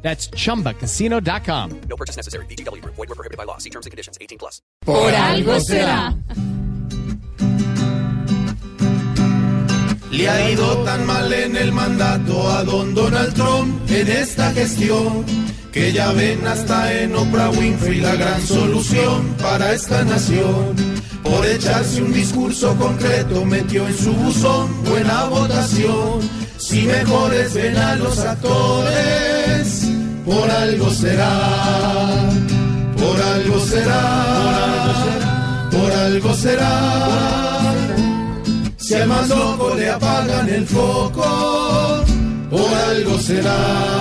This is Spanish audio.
That's chumbacasino.com. No purchase necessary. BGW. Void were prohibited by law. See terms and conditions. 18 plus. Por algo será. Le ha ido tan mal en el mandato a don Donald Trump en esta gestión que ya ven hasta en Oprah Winfrey la gran solución para esta nación. Por echarse un discurso concreto metió en su buzón buena votación. Si mejores ven a los actores, por algo será, por algo será, por algo será. Si al más loco le apagan el foco, por algo será.